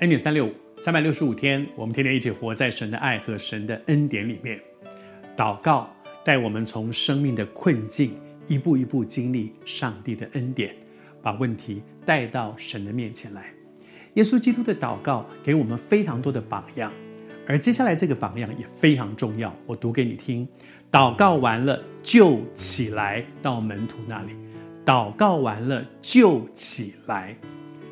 恩典三六五，三百六十五天，我们天天一起活在神的爱和神的恩典里面。祷告带我们从生命的困境一步一步经历上帝的恩典，把问题带到神的面前来。耶稣基督的祷告给我们非常多的榜样，而接下来这个榜样也非常重要。我读给你听：祷告完了就起来到门徒那里。祷告完了就起来，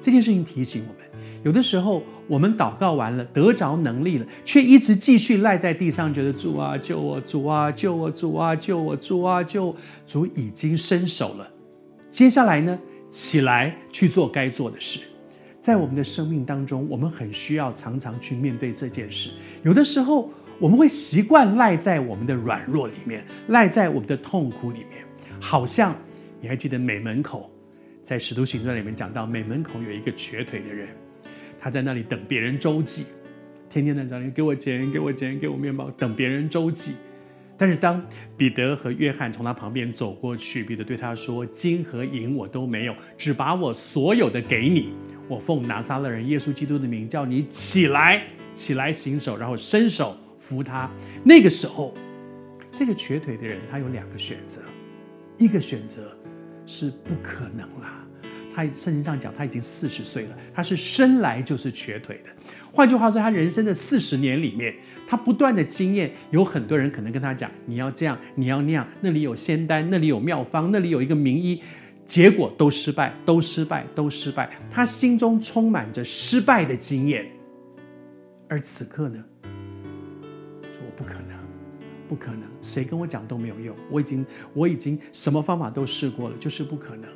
这件事情提醒我们。有的时候，我们祷告完了，得着能力了，却一直继续赖在地上，觉得主啊救我，主啊救我，主啊救我，主啊救，主已经伸手了。接下来呢，起来去做该做的事。在我们的生命当中，我们很需要常常去面对这件事。有的时候，我们会习惯赖在我们的软弱里面，赖在我们的痛苦里面，好像你还记得美门口，在使徒行传里面讲到，每门口有一个瘸腿的人。他在那里等别人周济，天天在找你给我钱，给我钱，给我面包，等别人周济。但是当彼得和约翰从他旁边走过去，彼得对他说：“金和银我都没有，只把我所有的给你。我奉拿撒勒人耶稣基督的名叫你起来，起来行走，然后伸手扶他。”那个时候，这个瘸腿的人他有两个选择，一个选择是不可能啦。他圣经上讲，他已经四十岁了，他是生来就是瘸腿的。换句话说，他人生的四十年里面，他不断的经验，有很多人可能跟他讲：“你要这样，你要那样，那里有仙丹，那里有妙方，那里有一个名医。”结果都失败，都失败，都失败。他心中充满着失败的经验。而此刻呢，说我不可能，不可能，谁跟我讲都没有用。我已经，我已经什么方法都试过了，就是不可能。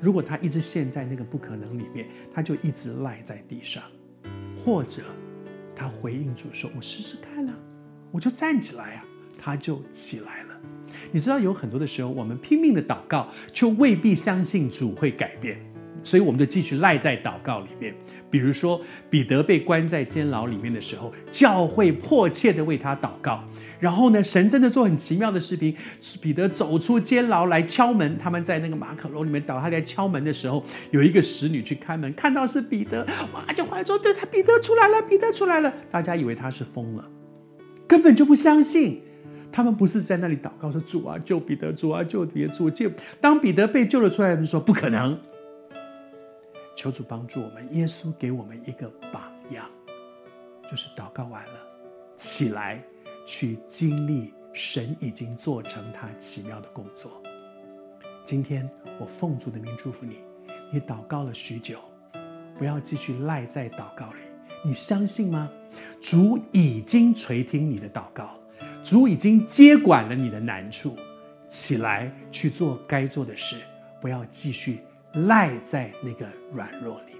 如果他一直陷在那个不可能里面，他就一直赖在地上；或者他回应主说：“我试试看啊，我就站起来啊。”他就起来了。你知道，有很多的时候，我们拼命的祷告，却未必相信主会改变，所以我们就继续赖在祷告里面。比如说，彼得被关在监牢里面的时候，教会迫切的为他祷告。然后呢，神真的做很奇妙的视频。彼得走出监牢来敲门，他们在那个马可楼里面祷，他在敲门的时候，有一个使女去开门，看到是彼得，哇，就回来说：“对，他彼得出来了，彼得出来了。”大家以为他是疯了，根本就不相信。他们不是在那里祷告说：“主啊，救彼得！主啊，救彼得！主救！”当彼得被救了出来，他们说：“不可能。”求主帮助我们，耶稣给我们一个榜样，就是祷告完了，起来。去经历神已经做成他奇妙的工作。今天我奉主的名祝福你，你祷告了许久，不要继续赖在祷告里。你相信吗？主已经垂听你的祷告，主已经接管了你的难处。起来去做该做的事，不要继续赖在那个软弱里。